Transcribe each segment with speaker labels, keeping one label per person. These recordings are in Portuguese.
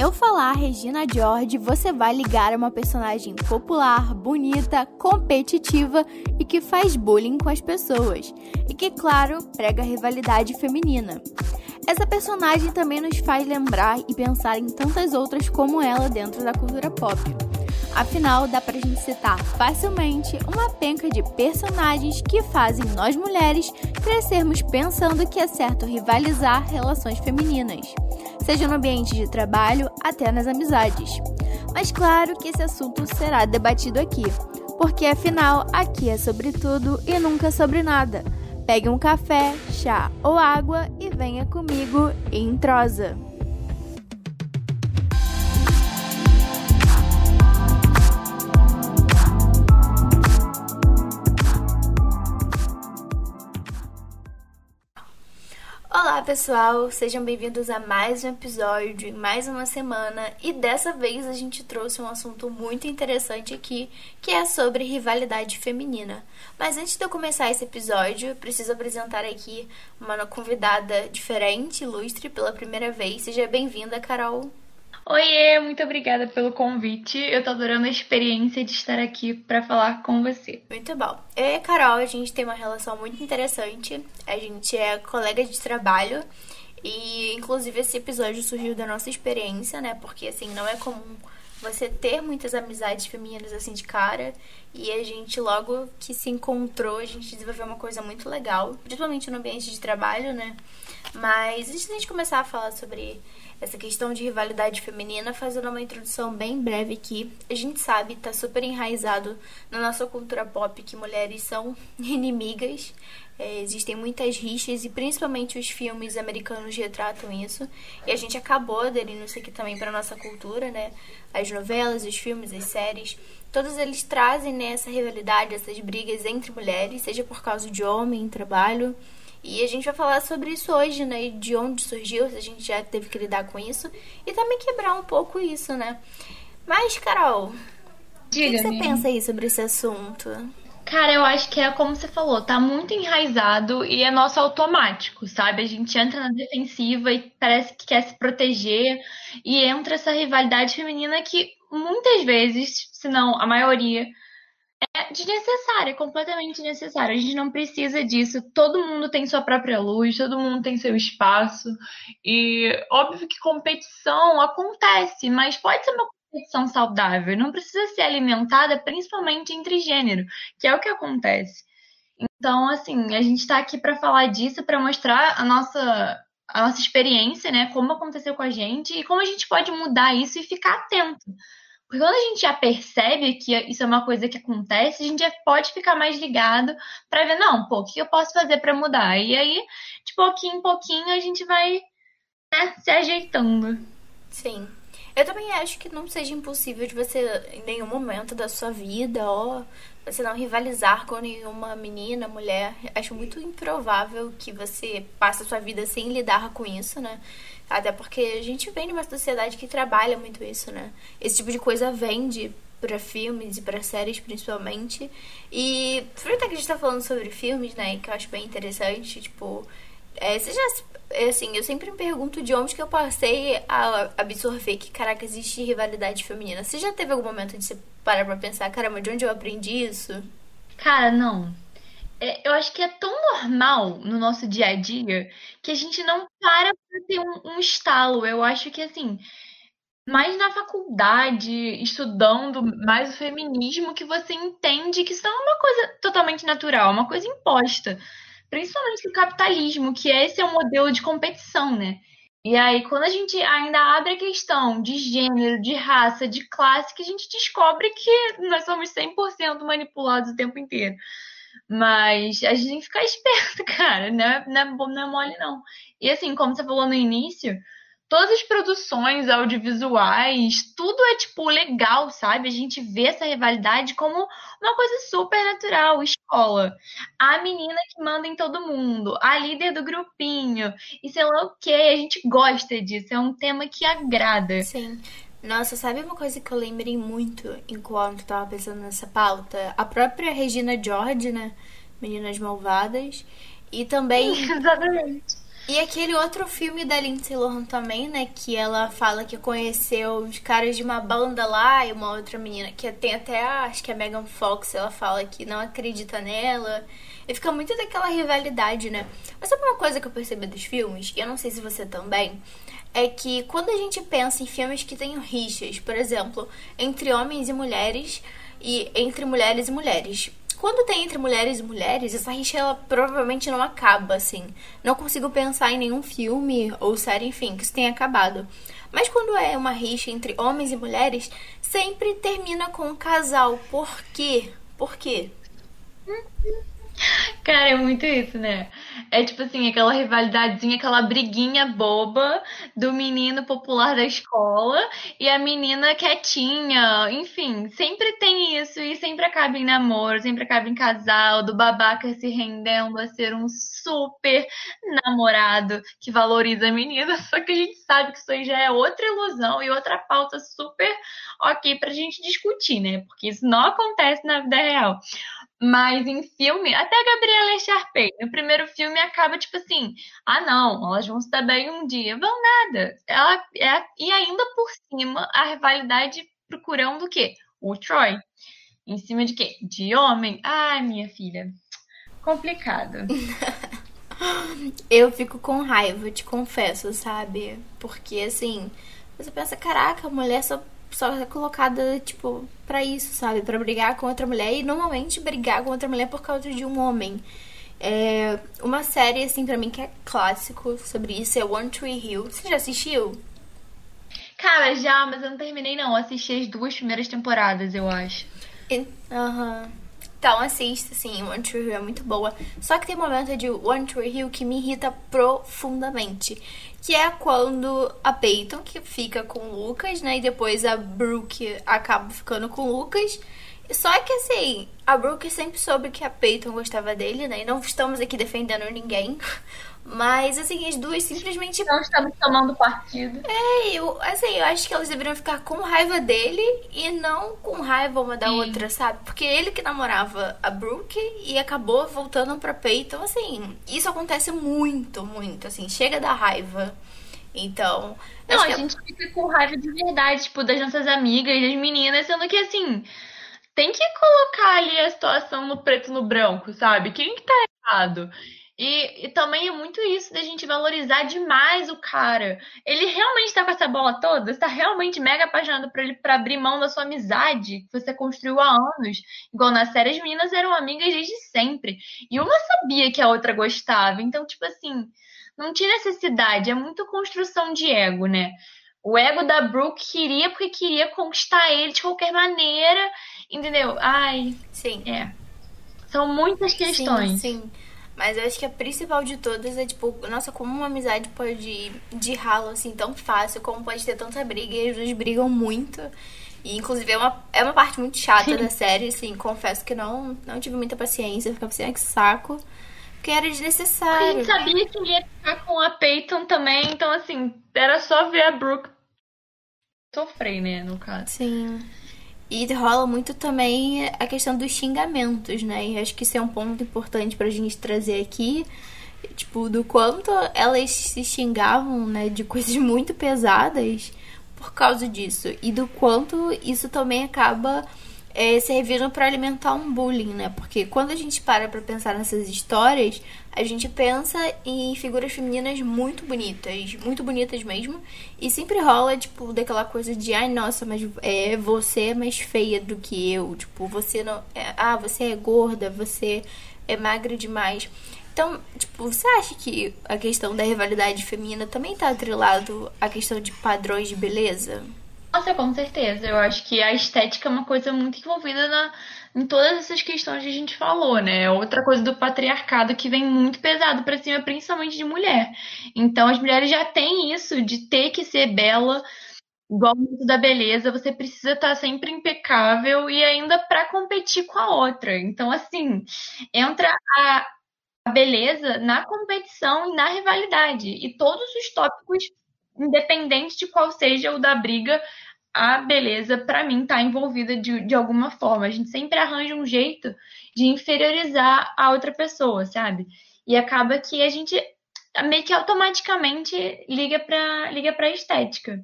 Speaker 1: Eu falar Regina George, você vai ligar a uma personagem popular, bonita, competitiva e que faz bullying com as pessoas. E que, claro, prega rivalidade feminina. Essa personagem também nos faz lembrar e pensar em tantas outras como ela dentro da cultura pop. Afinal, dá pra gente citar facilmente uma penca de personagens que fazem nós mulheres crescermos pensando que é certo rivalizar relações femininas, seja no ambiente de trabalho até nas amizades. Mas claro que esse assunto será debatido aqui, porque afinal aqui é sobre tudo e nunca sobre nada. Pegue um café, chá ou água e venha comigo em trosa. Pessoal, sejam bem-vindos a mais um episódio, mais uma semana e dessa vez a gente trouxe um assunto muito interessante aqui que é sobre rivalidade feminina. Mas antes de eu começar esse episódio, preciso apresentar aqui uma convidada diferente, ilustre pela primeira vez. Seja bem-vinda, Carol.
Speaker 2: Oiê, muito obrigada pelo convite. Eu tô adorando a experiência de estar aqui para falar com você.
Speaker 1: Muito bom. Eu e a Carol, a gente tem uma relação muito interessante. A gente é colega de trabalho e, inclusive, esse episódio surgiu da nossa experiência, né? Porque, assim, não é comum você ter muitas amizades femininas assim de cara. E a gente, logo que se encontrou, a gente desenvolveu uma coisa muito legal, principalmente no ambiente de trabalho, né? Mas antes da gente começar a falar sobre essa questão de rivalidade feminina, fazendo uma introdução bem breve aqui. A gente sabe, tá super enraizado na nossa cultura pop que mulheres são inimigas. É, existem muitas rixas e principalmente os filmes americanos retratam isso. E a gente acabou aderindo isso aqui também para nossa cultura, né? As novelas, os filmes, as séries, todos eles trazem né, essa rivalidade, essas brigas entre mulheres, seja por causa de homem, trabalho, e a gente vai falar sobre isso hoje, né? De onde surgiu, se a gente já teve que lidar com isso. E também quebrar um pouco isso, né? Mas, Carol, o que você pensa aí sobre esse assunto?
Speaker 2: Cara, eu acho que é como você falou, tá muito enraizado e é nosso automático, sabe? A gente entra na defensiva e parece que quer se proteger e entra essa rivalidade feminina que muitas vezes, se não a maioria, é desnecessária, completamente desnecessária. A gente não precisa disso. Todo mundo tem sua própria luz, todo mundo tem seu espaço. E óbvio que competição acontece, mas pode ser uma competição saudável. Não precisa ser alimentada principalmente entre gênero, que é o que acontece. Então, assim, a gente está aqui para falar disso, para mostrar a nossa a nossa experiência, né? Como aconteceu com a gente e como a gente pode mudar isso e ficar atento. Porque quando a gente já percebe que isso é uma coisa que acontece, a gente já pode ficar mais ligado para ver, não, pô, o que eu posso fazer para mudar? E aí, de pouquinho em pouquinho, a gente vai né, se ajeitando.
Speaker 1: Sim. Eu também acho que não seja impossível de você, em nenhum momento da sua vida, ó, você não rivalizar com nenhuma menina, mulher. Acho muito improvável que você passe a sua vida sem lidar com isso, né? Até porque a gente vem numa sociedade que trabalha muito isso, né? Esse tipo de coisa vende para filmes e para séries principalmente. E até que a gente tá falando sobre filmes, né, que eu acho bem interessante, tipo, é, você já assim, eu sempre me pergunto de onde que eu passei a absorver que, caraca, existe rivalidade feminina. Você já teve algum momento de você parar pra pensar, caramba, de onde eu aprendi isso?
Speaker 2: Cara, não. É, eu acho que é tão normal no nosso dia a dia que a gente não para pra ter um, um estalo. Eu acho que, assim, mais na faculdade, estudando mais o feminismo, que você entende que isso é uma coisa totalmente natural, é uma coisa imposta. Principalmente o capitalismo, que esse é o modelo de competição, né? E aí, quando a gente ainda abre a questão de gênero, de raça, de classe, que a gente descobre que nós somos 100% manipulados o tempo inteiro. Mas a gente tem que ficar esperto, cara. Não é, não, é, não é mole, não. E assim, como você falou no início, todas as produções audiovisuais, tudo é tipo legal, sabe? A gente vê essa rivalidade como uma coisa super natural. Escola, a menina que manda em todo mundo, a líder do grupinho, e sei lá o que, a gente gosta disso. É um tema que agrada.
Speaker 1: Sim. Nossa, sabe uma coisa que eu lembrei muito enquanto tava pensando nessa pauta? A própria Regina George, né? Meninas Malvadas. E também.
Speaker 2: Exatamente
Speaker 1: E aquele outro filme da Lindsay Lohan também, né? Que ela fala que conheceu os caras de uma banda lá e uma outra menina que tem até, acho que é a Megan Fox, ela fala que não acredita nela. E fica muito daquela rivalidade, né? Mas sabe uma coisa que eu percebi dos filmes, e eu não sei se você também, é que quando a gente pensa em filmes que tenham rixas, por exemplo, entre homens e mulheres e entre mulheres e mulheres, quando tem entre mulheres e mulheres, essa rixa ela provavelmente não acaba, assim. Não consigo pensar em nenhum filme ou série, enfim, que isso tenha acabado. Mas quando é uma rixa entre homens e mulheres, sempre termina com um casal. Por quê? Por quê?
Speaker 2: Cara, é muito isso, né? É tipo assim, aquela rivalidadezinha, aquela briguinha boba do menino popular da escola e a menina quietinha. Enfim, sempre tem isso e sempre acaba em namoro, sempre acaba em casal, do babaca se rendendo a ser um super namorado que valoriza a menina. Só que a gente sabe que isso aí já é outra ilusão e outra pauta super ok pra gente discutir, né? Porque isso não acontece na vida real. Mas em filme, até a Gabriela Sharpay, no primeiro filme acaba tipo assim: ah, não, elas vão se dar bem um dia. Vão nada. Ela, é, e ainda por cima, a rivalidade procurando o quê? O Troy. Em cima de quê? De homem. Ai, minha filha. Complicado.
Speaker 1: Eu fico com raiva, te confesso, sabe? Porque assim, você pensa, caraca, a mulher só só é colocada, tipo, para isso, sabe? para brigar com outra mulher e normalmente brigar com outra mulher por causa de um homem. É uma série, assim, pra mim que é clássico sobre isso é One Tree Hill. Você já assistiu?
Speaker 2: Cara, já, mas eu não terminei não. Assisti as duas primeiras temporadas, eu acho.
Speaker 1: Aham. Uhum. Então assista, sim, One Tree Hill é muito boa. Só que tem um momento de One Tree Hill que me irrita profundamente. Que é quando a Peyton, que fica com o Lucas, né? E depois a Brooke acaba ficando com o Lucas. Só que assim, a Brooke sempre soube que a Peyton gostava dele, né? E não estamos aqui defendendo ninguém. Mas, assim, as duas simplesmente.
Speaker 2: Não estamos tomando partido.
Speaker 1: É, eu, assim, eu acho que elas deveriam ficar com raiva dele e não com raiva uma da Sim. outra, sabe? Porque ele que namorava a Brooke e acabou voltando pra Peyton, assim, isso acontece muito, muito, assim, chega da raiva. Então.
Speaker 2: Não, a gente fica com raiva de verdade, tipo, das nossas amigas, das meninas, sendo que assim. Tem que colocar ali a situação no preto no branco, sabe? Quem que tá errado? E, e, também é muito isso da gente valorizar demais o cara. Ele realmente tá com essa bola toda? Você tá realmente mega apaixonado por ele para abrir mão da sua amizade que você construiu há anos? Igual na série, as meninas eram amigas desde sempre. E uma sabia que a outra gostava. Então, tipo assim, não tinha necessidade. É muito construção de ego, né? O ego da Brooke queria porque queria conquistar ele de qualquer maneira. Entendeu? Ai.
Speaker 1: Sim.
Speaker 2: É. São muitas questões.
Speaker 1: Sim, sim. Mas eu acho que a principal de todas é, tipo, nossa, como uma amizade pode ir de ralo assim tão fácil, como pode ter tanta briga e duas brigam muito. E inclusive é uma, é uma parte muito chata da série, assim, confesso que não, não tive muita paciência, ficava assim, que saco. Porque era desnecessário.
Speaker 2: A gente sabia que ia ficar com a Peyton também, então assim, era só ver a Brooke sofrer, né, no caso.
Speaker 1: Sim. E rola muito também a questão dos xingamentos, né? E acho que isso é um ponto importante pra gente trazer aqui. Tipo, do quanto elas se xingavam, né? De coisas muito pesadas por causa disso. E do quanto isso também acaba é, serviram para alimentar um bullying, né? Porque quando a gente para pra pensar nessas histórias, a gente pensa em figuras femininas muito bonitas, muito bonitas mesmo, e sempre rola, tipo, daquela coisa de, ai, nossa, mas é, você é mais feia do que eu, tipo, você não. É, ah, você é gorda, você é magra demais. Então, tipo, você acha que a questão da rivalidade feminina também tá atrelado à questão de padrões de beleza?
Speaker 2: Nossa, com certeza. Eu acho que a estética é uma coisa muito envolvida na, em todas essas questões que a gente falou, né? Outra coisa do patriarcado que vem muito pesado para cima, principalmente de mulher. Então, as mulheres já têm isso de ter que ser bela, igual muito da beleza, você precisa estar sempre impecável e ainda para competir com a outra. Então, assim, entra a, a beleza na competição e na rivalidade. E todos os tópicos independente de qual seja o da briga, a beleza, para mim, tá envolvida de, de alguma forma. A gente sempre arranja um jeito de inferiorizar a outra pessoa, sabe? E acaba que a gente. meio que automaticamente liga para liga para estética.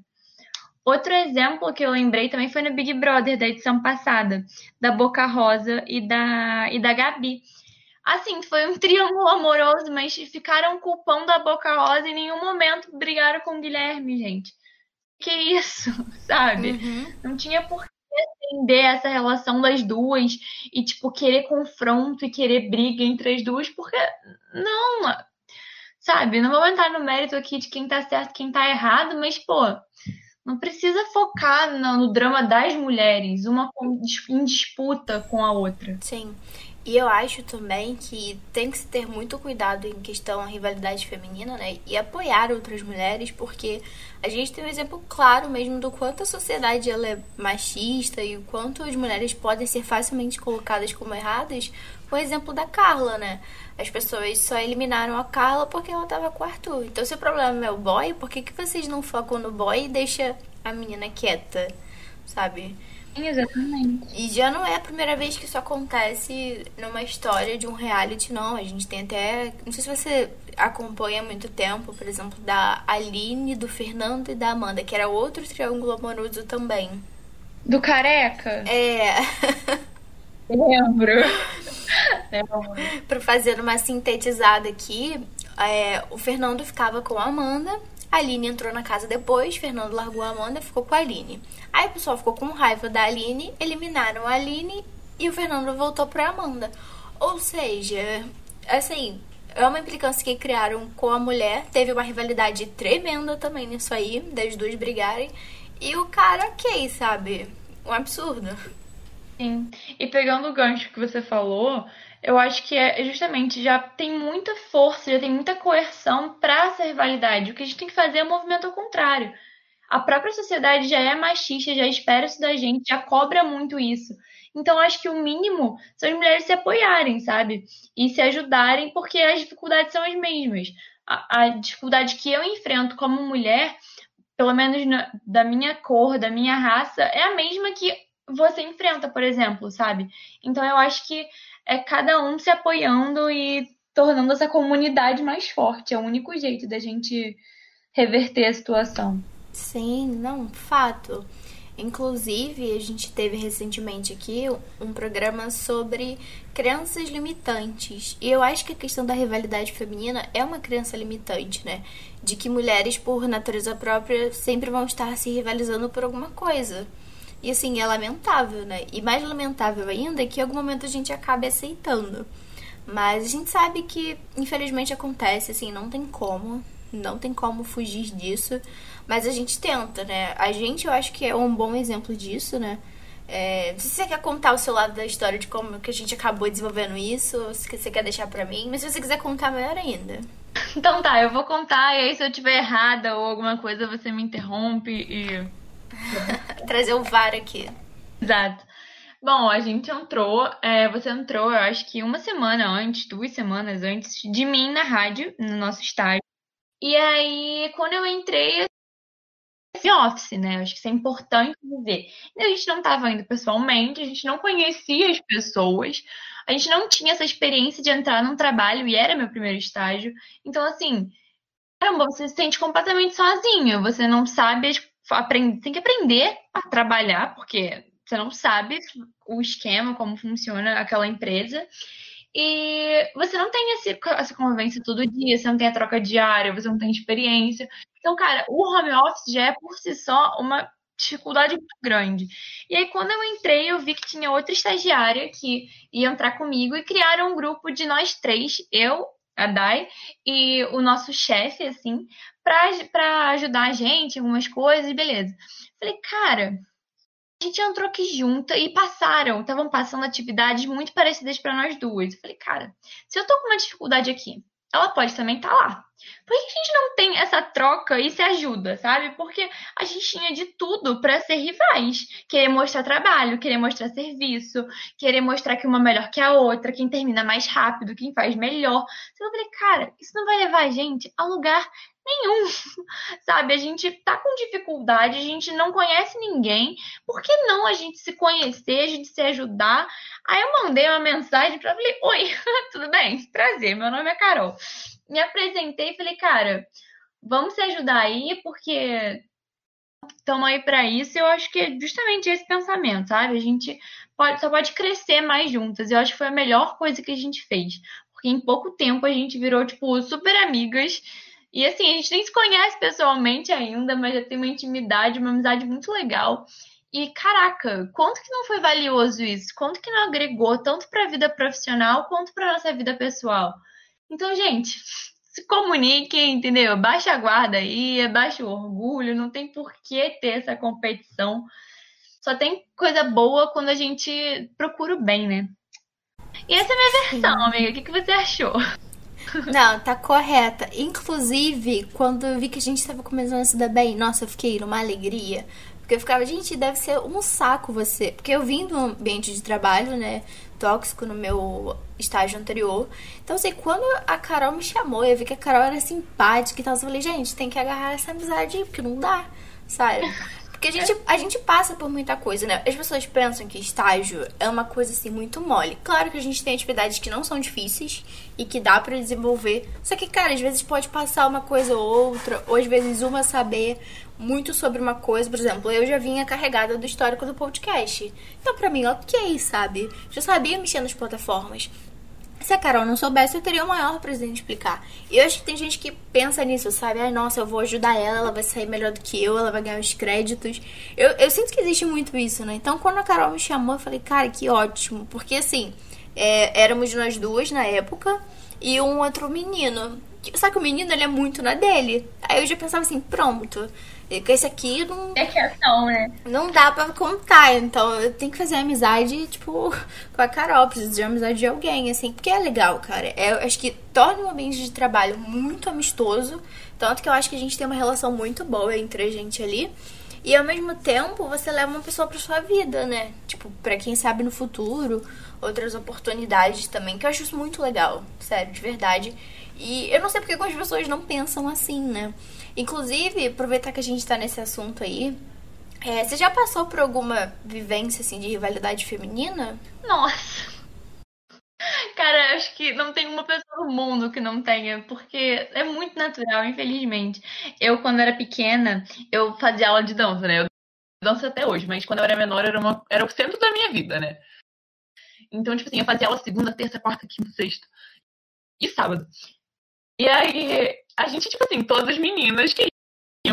Speaker 2: Outro exemplo que eu lembrei também foi no Big Brother da edição passada, da Boca Rosa e da, e da Gabi. Assim, foi um triângulo amoroso, mas ficaram culpando a Boca Rosa e em nenhum momento brigaram com o Guilherme, gente. Que isso, sabe? Uhum. Não tinha por que entender essa relação das duas e, tipo, querer confronto e querer briga entre as duas, porque não, sabe? Não vou entrar no mérito aqui de quem tá certo e quem tá errado, mas, pô, não precisa focar no, no, drama das mulheres, uma em disputa com a outra.
Speaker 1: Sim. E eu acho também que tem que se ter muito cuidado em questão à rivalidade feminina, né? E apoiar outras mulheres, porque a gente tem um exemplo claro mesmo do quanto a sociedade ela é machista e o quanto as mulheres podem ser facilmente colocadas como erradas. O exemplo da Carla, né? As pessoas só eliminaram a Carla porque ela tava com o Arthur. Então, se o problema é o boy, por que, que vocês não focam no boy e deixam a menina quieta, sabe?
Speaker 2: Exatamente.
Speaker 1: E já não é a primeira vez que isso acontece numa história de um reality, não. A gente tem até. Não sei se você acompanha há muito tempo, por exemplo, da Aline, do Fernando e da Amanda, que era outro triângulo amoroso também.
Speaker 2: Do careca?
Speaker 1: É.
Speaker 2: Lembro.
Speaker 1: Para fazer uma sintetizada aqui, é, o Fernando ficava com a Amanda a Aline entrou na casa depois, Fernando largou a Amanda e ficou com a Aline. Aí o pessoal ficou com raiva da Aline, eliminaram a Aline e o Fernando voltou pra Amanda. Ou seja, assim, é uma implicância que criaram com a mulher. Teve uma rivalidade tremenda também nisso aí, das duas brigarem. E o cara, ok, sabe? Um absurdo.
Speaker 2: Sim. E pegando o gancho que você falou, eu acho que é justamente já tem muita força, já tem muita coerção para essa rivalidade. O que a gente tem que fazer é o um movimento ao contrário. A própria sociedade já é machista, já espera isso da gente, já cobra muito isso. Então, acho que o mínimo são as mulheres se apoiarem, sabe? E se ajudarem, porque as dificuldades são as mesmas. A, a dificuldade que eu enfrento como mulher, pelo menos na, da minha cor, da minha raça, é a mesma que você enfrenta, por exemplo, sabe? Então, eu acho que é cada um se apoiando e tornando essa comunidade mais forte. É o único jeito da gente reverter a situação.
Speaker 1: Sim, não, fato. Inclusive, a gente teve recentemente aqui um programa sobre crenças limitantes. E eu acho que a questão da rivalidade feminina é uma crença limitante, né? De que mulheres, por natureza própria, sempre vão estar se rivalizando por alguma coisa. E assim, é lamentável, né? E mais lamentável ainda é que em algum momento a gente acabe aceitando. Mas a gente sabe que, infelizmente, acontece, assim, não tem como. Não tem como fugir disso. Mas a gente tenta, né? A gente, eu acho que é um bom exemplo disso, né? É, se você quer contar o seu lado da história de como que a gente acabou desenvolvendo isso, se você quer deixar pra mim, mas se você quiser contar, melhor ainda.
Speaker 2: Então tá, eu vou contar e aí se eu tiver errada ou alguma coisa, você me interrompe e
Speaker 1: Trazer o VAR aqui.
Speaker 2: Exato. Bom, a gente entrou, é, você entrou, eu acho que uma semana antes, duas semanas antes de mim na rádio, no nosso estágio. E aí, quando eu entrei, esse office, né? Eu acho que isso é importante dizer. A gente não estava indo pessoalmente, a gente não conhecia as pessoas, a gente não tinha essa experiência de entrar num trabalho e era meu primeiro estágio. Então, assim, caramba, você se sente completamente sozinho, você não sabe aprende, tem que aprender a trabalhar, porque você não sabe o esquema, como funciona aquela empresa. E você não tem esse, essa convivência todo dia, você não tem a troca diária, você não tem experiência. Então, cara, o home office já é por si só uma dificuldade muito grande. E aí, quando eu entrei, eu vi que tinha outra estagiária que ia entrar comigo e criaram um grupo de nós três, eu, a Dai, e o nosso chefe, assim, para ajudar a gente algumas coisas, beleza. Falei, cara, a gente entrou aqui junta e passaram, estavam passando atividades muito parecidas para nós duas. Falei, cara, se eu tô com uma dificuldade aqui, ela pode também estar tá lá. Por que a gente não tem essa troca e se ajuda, sabe? Porque a gente tinha de tudo para ser rivais. Querer mostrar trabalho, querer mostrar serviço, querer mostrar que uma é melhor que a outra, quem termina mais rápido, quem faz melhor. Então eu falei, cara, isso não vai levar a gente a lugar nenhum, sabe? A gente tá com dificuldade, a gente não conhece ninguém, por que não a gente se conhecer, a gente se ajudar? Aí eu mandei uma mensagem para ela, falei, oi, tudo bem? Prazer, meu nome é Carol. me apresentei e falei, cara, vamos se ajudar aí, porque estamos aí para isso. Eu acho que é justamente esse pensamento, sabe? A gente pode, só pode crescer mais juntas. Eu acho que foi a melhor coisa que a gente fez. Porque em pouco tempo a gente virou, tipo, super amigas. E assim, a gente nem se conhece pessoalmente ainda, mas já tem uma intimidade, uma amizade muito legal. E caraca, quanto que não foi valioso isso? Quanto que não agregou tanto para a vida profissional quanto para nossa vida pessoal? Então, gente, se comuniquem, entendeu? Baixa a guarda aí, baixa o orgulho, não tem por que ter essa competição. Só tem coisa boa quando a gente procura o bem, né? E essa é a minha versão, Sim. amiga. O que, que você achou?
Speaker 1: Não, tá correta. Inclusive, quando eu vi que a gente tava começando a se dar bem, nossa, eu fiquei numa alegria. Porque eu ficava, gente, deve ser um saco você. Porque eu vim do ambiente de trabalho, né? Tóxico no meu estágio anterior. Então, assim, quando a Carol me chamou, eu vi que a Carol era simpática e tal. Eu falei, gente, tem que agarrar essa amizade aí, porque não dá, sabe? Porque a gente, a gente passa por muita coisa, né? As pessoas pensam que estágio é uma coisa assim muito mole. Claro que a gente tem atividades que não são difíceis e que dá para desenvolver. Só que, cara, às vezes pode passar uma coisa ou outra, ou às vezes uma saber muito sobre uma coisa. Por exemplo, eu já vinha carregada do histórico do podcast. Então, pra mim, ok, sabe? Já sabia mexer nas plataformas. Se a Carol não soubesse, eu teria o maior prazer em explicar. E eu acho que tem gente que pensa nisso, sabe? Ai, nossa, eu vou ajudar ela, ela vai sair melhor do que eu, ela vai ganhar os créditos. Eu, eu sinto que existe muito isso, né? Então, quando a Carol me chamou, eu falei, cara, que ótimo. Porque, assim, é, éramos nós duas na época e um outro menino. Só que o menino, ele é muito na dele. Aí eu já pensava assim, pronto. Com esse aqui não.
Speaker 2: É questão, né?
Speaker 1: Não dá pra contar. Então eu tenho que fazer amizade, tipo, com a Carol. Preciso de amizade de alguém, assim. Porque é legal, cara. É, eu acho que torna o ambiente de trabalho muito amistoso. Tanto que eu acho que a gente tem uma relação muito boa entre a gente ali. E ao mesmo tempo, você leva uma pessoa pra sua vida, né? Tipo, pra quem sabe no futuro, outras oportunidades também, que eu acho isso muito legal, sério, de verdade. E eu não sei porque algumas pessoas não pensam assim, né? Inclusive, aproveitar que a gente tá nesse assunto aí, é, você já passou por alguma vivência assim de rivalidade feminina?
Speaker 2: Nossa! Cara, acho que não tem uma pessoa no mundo que não tenha, porque é muito natural, infelizmente. Eu, quando era pequena, eu fazia aula de dança, né? Eu danço até hoje, mas quando eu era menor era, uma, era o centro da minha vida, né? Então, tipo assim, eu fazia aula segunda, terça, quarta, quinta, sexta e sábado. E aí, a gente, tipo assim, todas as meninas queriam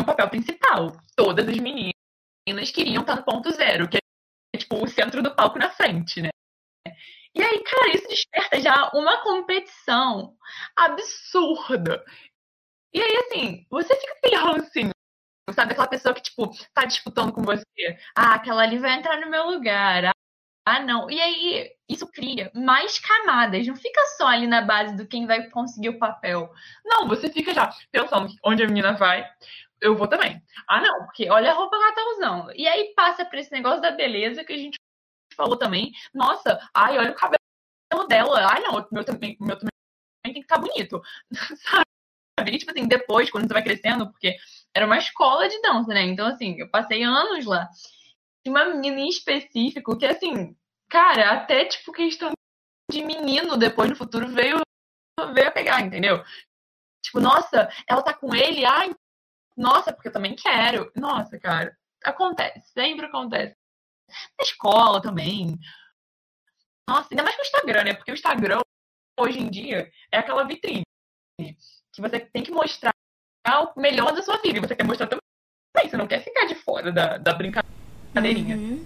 Speaker 2: o papel principal. Todas as meninas queriam estar no ponto zero, que é, tipo, o centro do palco na frente, né? E aí, cara, isso desperta já uma competição absurda. E aí, assim, você fica aquele rancinho, sabe? Aquela pessoa que, tipo, tá disputando com você. Ah, aquela ali vai entrar no meu lugar. Ah, não. E aí, isso cria mais camadas. Não fica só ali na base do quem vai conseguir o papel. Não, você fica já pensando onde a menina vai, eu vou também. Ah, não, porque olha a roupa que ela tá usando. E aí passa pra esse negócio da beleza que a gente falou também. Nossa, ai, olha o cabelo dela. Ai, não, meu também, meu também tem que estar tá bonito. Sabe? E, tipo assim, depois, quando você vai crescendo, porque era uma escola de dança, né? Então, assim, eu passei anos lá uma menina em específico que, assim, cara, até tipo questão de menino depois no futuro veio, veio pegar, entendeu? Tipo, nossa, ela tá com ele, ai, nossa, porque eu também quero. Nossa, cara, acontece, sempre acontece. Na escola também. Nossa, ainda mais com o Instagram, né? Porque o Instagram, hoje em dia, é aquela vitrine que você tem que mostrar o melhor da sua vida. Você quer mostrar também. Você não quer ficar de fora da, da brincadeira cadeirinha. Uhum.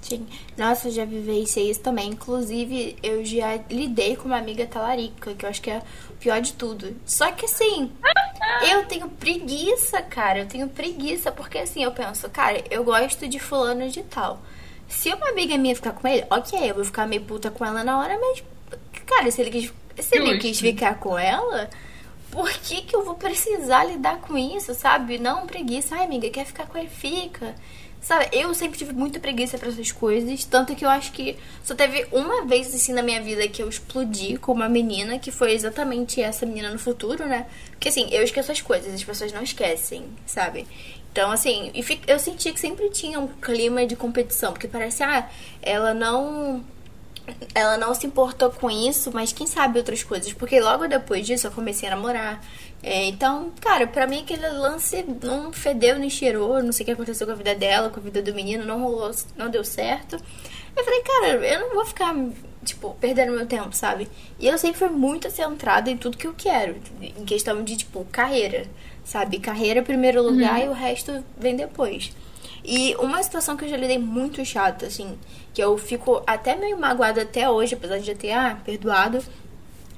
Speaker 1: Sim. Nossa, eu já vivenciei isso também. Inclusive, eu já lidei com uma amiga talarica, que eu acho que é o pior de tudo. Só que assim, eu tenho preguiça, cara. Eu tenho preguiça, porque assim, eu penso, cara, eu gosto de fulano de tal. Se uma amiga minha ficar com ele, ok, eu vou ficar meio puta com ela na hora, mas, cara, se ele quis, se ele quis ficar com ela, por que, que eu vou precisar lidar com isso, sabe? Não, preguiça. Ai, amiga, quer ficar com ele? Fica. Sabe, eu sempre tive muita preguiça para essas coisas, tanto que eu acho que só teve uma vez assim na minha vida que eu explodi com uma menina, que foi exatamente essa menina no futuro, né? Porque assim, eu esqueço as coisas, as pessoas não esquecem, sabe? Então, assim, eu senti que sempre tinha um clima de competição, porque parece, ah, ela não ela não se importou com isso, mas quem sabe outras coisas. Porque logo depois disso eu comecei a namorar. É, então, cara, pra mim aquele lance não fedeu nem cheirou. Não sei o que aconteceu com a vida dela, com a vida do menino, não rolou, não deu certo. Eu falei, cara, eu não vou ficar, tipo, perdendo meu tempo, sabe? E eu sempre fui muito centrada em tudo que eu quero. Em questão de, tipo, carreira, sabe? Carreira primeiro lugar uhum. e o resto vem depois. E uma situação que eu já lidei muito chata, assim, que eu fico até meio magoada até hoje, apesar de já ter ah, perdoado,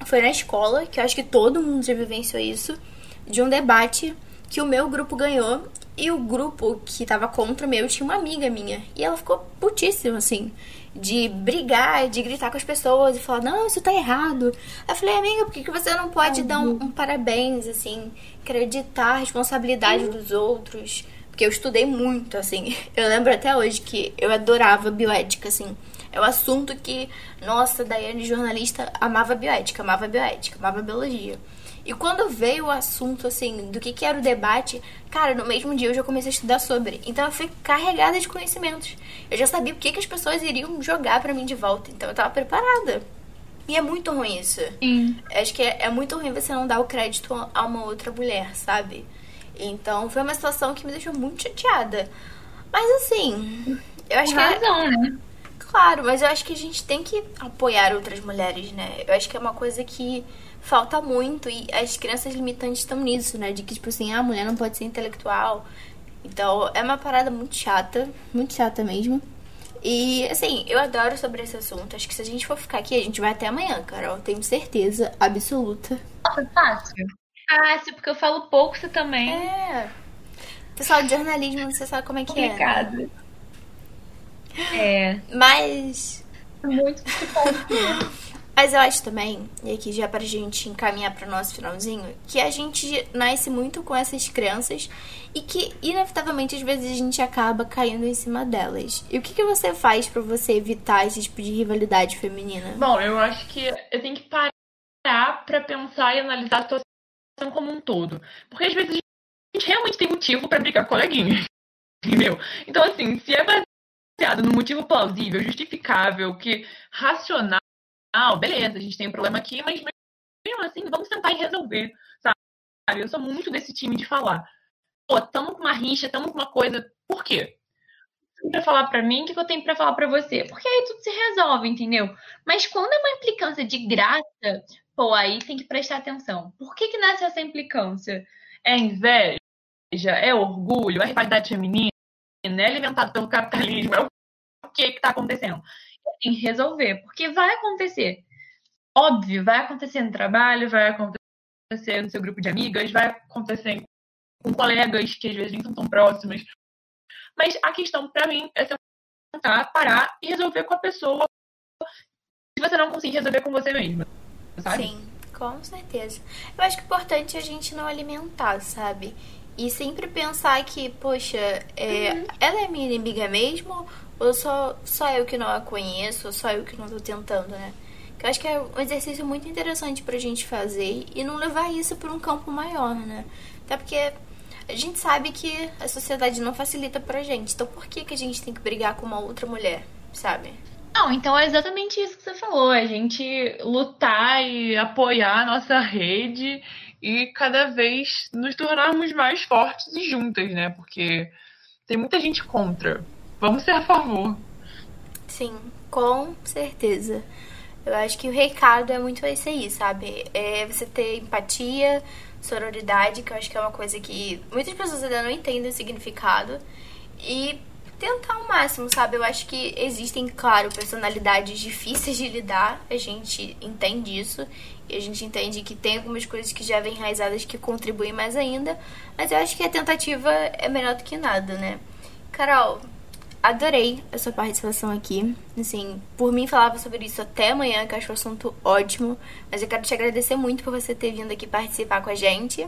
Speaker 1: foi na escola, que eu acho que todo mundo já vivenciou isso, de um debate que o meu grupo ganhou e o grupo que tava contra o meu tinha uma amiga minha. E ela ficou putíssima, assim, de brigar, de gritar com as pessoas e falar: Não, isso tá errado. Eu falei: Amiga, por que, que você não pode uhum. dar um, um, parabéns, assim, acreditar a responsabilidade uhum. dos outros? Porque eu estudei muito, assim. Eu lembro até hoje que eu adorava bioética, assim. É um assunto que, nossa, Daiane, jornalista, amava bioética, amava bioética, amava biologia. E quando veio o assunto, assim, do que, que era o debate, cara, no mesmo dia eu já comecei a estudar sobre. Então eu fui carregada de conhecimentos. Eu já sabia o que, que as pessoas iriam jogar para mim de volta. Então eu tava preparada. E é muito ruim isso. Acho que é, é muito ruim você não dar o crédito a uma outra mulher, sabe? Então foi uma situação que me deixou muito chateada. Mas assim, eu acho
Speaker 2: Com que. Razão, né?
Speaker 1: Claro, mas eu acho que a gente tem que apoiar outras mulheres, né? Eu acho que é uma coisa que falta muito e as crianças limitantes estão nisso, né? De que, tipo assim, ah, a mulher não pode ser intelectual. Então, é uma parada muito chata, muito chata mesmo. E, assim, eu adoro sobre esse assunto. Acho que se a gente for ficar aqui, a gente vai até amanhã, Carol. Tenho certeza absoluta.
Speaker 2: Nossa, fácil. Fácil, porque eu falo pouco, você também.
Speaker 1: É. Pessoal de jornalismo, você sabe como é que Complicado.
Speaker 2: é. Né? É.
Speaker 1: Mas.
Speaker 2: Muito difícil.
Speaker 1: Mas eu acho também, e aqui já pra gente encaminhar pro nosso finalzinho, que a gente nasce muito com essas crianças e que, inevitavelmente, às vezes a gente acaba caindo em cima delas. E o que, que você faz para você evitar esse tipo de rivalidade feminina?
Speaker 3: Bom, eu acho que eu tenho que parar pra pensar e analisar a situação como um todo. Porque às vezes a gente realmente tem motivo para brigar com coleguinha. Entendeu? Então, assim, se é baseado num motivo plausível, justificável, que racional, beleza, a gente tem um problema aqui, mas mesmo assim, vamos tentar resolver, sabe? Eu sou muito desse time de falar. Pô, tamo com uma rixa, tamo com uma coisa. Por quê? Pra falar pra mim, o que eu tenho pra falar pra você? Porque aí tudo se resolve, entendeu? Mas quando é uma implicância de graça, pô, aí tem que prestar atenção. Por que que nasce essa implicância? É inveja? É orgulho? É rivalidade feminina? É alimentado pelo capitalismo? É o que que tá acontecendo? tem que resolver, porque vai acontecer. Óbvio, vai acontecer no trabalho, vai acontecer no seu grupo de amigas, vai acontecer com colegas que às vezes nem são tão próximas. Mas a questão para mim é sentar, parar e resolver com a pessoa se você não conseguir resolver com você mesma. Sabe?
Speaker 1: Sim, com certeza. Eu acho que é importante a gente não alimentar, sabe? E sempre pensar que, poxa, é, uhum. ela é minha inimiga mesmo? Ou só, só eu que não a conheço? Ou só eu que não tô tentando, né? Que eu acho que é um exercício muito interessante pra gente fazer e não levar isso pra um campo maior, né? Até porque a gente sabe que a sociedade não facilita pra gente. Então por que, que a gente tem que brigar com uma outra mulher, sabe?
Speaker 2: Não, então é exatamente isso que você falou. A gente lutar e apoiar a nossa rede e cada vez nos tornarmos mais fortes e juntas, né? Porque tem muita gente contra. Vamos ser a favor.
Speaker 1: Sim, com certeza. Eu acho que o recado é muito esse aí, sabe? É você ter empatia, sororidade, que eu acho que é uma coisa que muitas pessoas ainda não entendem o significado. E tentar ao máximo, sabe? Eu acho que existem, claro, personalidades difíceis de lidar, a gente entende isso. E a gente entende que tem algumas coisas que já vêm enraizadas que contribuem mais ainda. Mas eu acho que a tentativa é melhor do que nada, né? Carol, adorei a sua participação aqui. Assim, por mim falava sobre isso até amanhã, que eu acho o assunto ótimo. Mas eu quero te agradecer muito por você ter vindo aqui participar com a gente.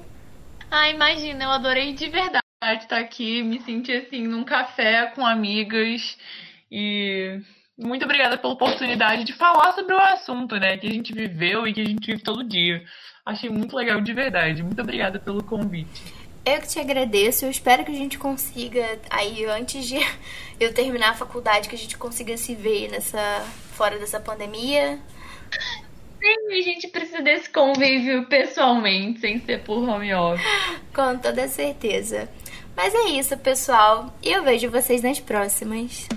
Speaker 2: Ah, imagina, eu adorei de verdade estar aqui, me sentir assim num café com amigas e muito obrigada pela oportunidade de falar sobre o assunto, né, que a gente viveu e que a gente vive todo dia. Achei muito legal de verdade. Muito obrigada pelo convite.
Speaker 1: Eu que te agradeço. Eu espero que a gente consiga, aí, antes de eu terminar a faculdade, que a gente consiga se ver nessa fora dessa pandemia.
Speaker 2: Sim, a gente precisa desse convívio pessoalmente, sem ser por home office.
Speaker 1: Com toda certeza. Mas é isso, pessoal. Eu vejo vocês nas próximas.